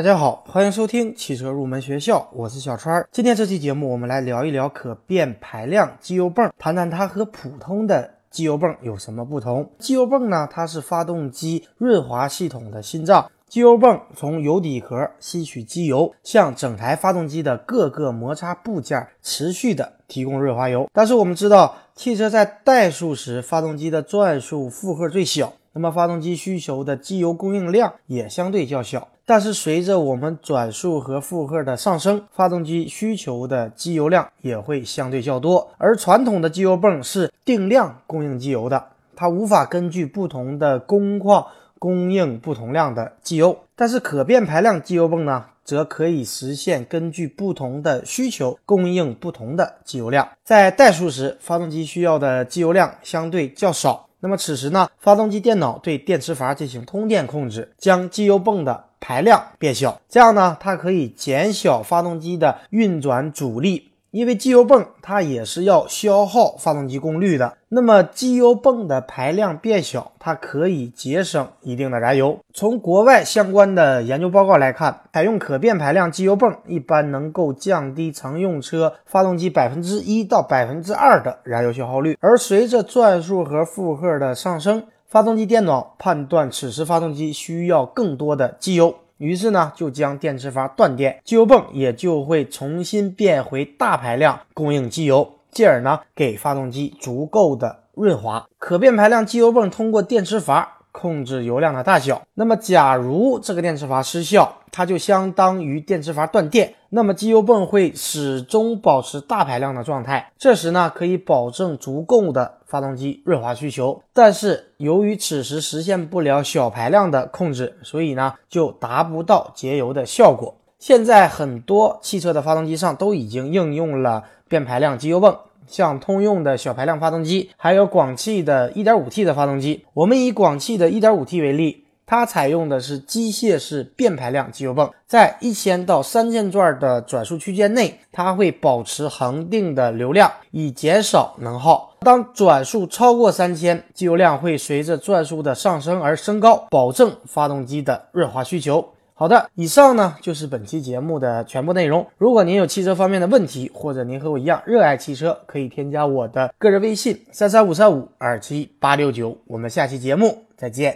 大家好，欢迎收听汽车入门学校，我是小川。今天这期节目，我们来聊一聊可变排量机油泵，谈谈它和普通的机油泵有什么不同。机油泵呢，它是发动机润滑系统的心脏。机油泵从油底壳吸取机油，向整台发动机的各个摩擦部件持续的提供润滑油。但是我们知道，汽车在怠速时，发动机的转速负荷最小。那么发动机需求的机油供应量也相对较小，但是随着我们转速和负荷的上升，发动机需求的机油量也会相对较多。而传统的机油泵是定量供应机油的，它无法根据不同的工况供应不同量的机油。但是可变排量机油泵呢，则可以实现根据不同的需求供应不同的机油量。在怠速时，发动机需要的机油量相对较少。那么此时呢，发动机电脑对电磁阀进行通电控制，将机油泵的排量变小，这样呢，它可以减小发动机的运转阻力。因为机油泵它也是要消耗发动机功率的，那么机油泵的排量变小，它可以节省一定的燃油。从国外相关的研究报告来看，采用可变排量机油泵一般能够降低乘用车发动机百分之一到百分之二的燃油消耗率。而随着转速和负荷的上升，发动机电脑判断此时发动机需要更多的机油。于是呢，就将电磁阀断电，机油泵也就会重新变回大排量供应机油，进而呢给发动机足够的润滑。可变排量机油泵通过电磁阀。控制油量的大小。那么，假如这个电磁阀失效，它就相当于电磁阀断电。那么，机油泵会始终保持大排量的状态。这时呢，可以保证足够的发动机润滑需求。但是，由于此时实现不了小排量的控制，所以呢，就达不到节油的效果。现在很多汽车的发动机上都已经应用了变排量机油泵。像通用的小排量发动机，还有广汽的 1.5T 的发动机。我们以广汽的 1.5T 为例，它采用的是机械式变排量机油泵，在一千到三千转的转速区间内，它会保持恒定的流量，以减少能耗。当转速超过三千，机油量会随着转速的上升而升高，保证发动机的润滑需求。好的，以上呢就是本期节目的全部内容。如果您有汽车方面的问题，或者您和我一样热爱汽车，可以添加我的个人微信三三五三五二七八六九。我们下期节目再见。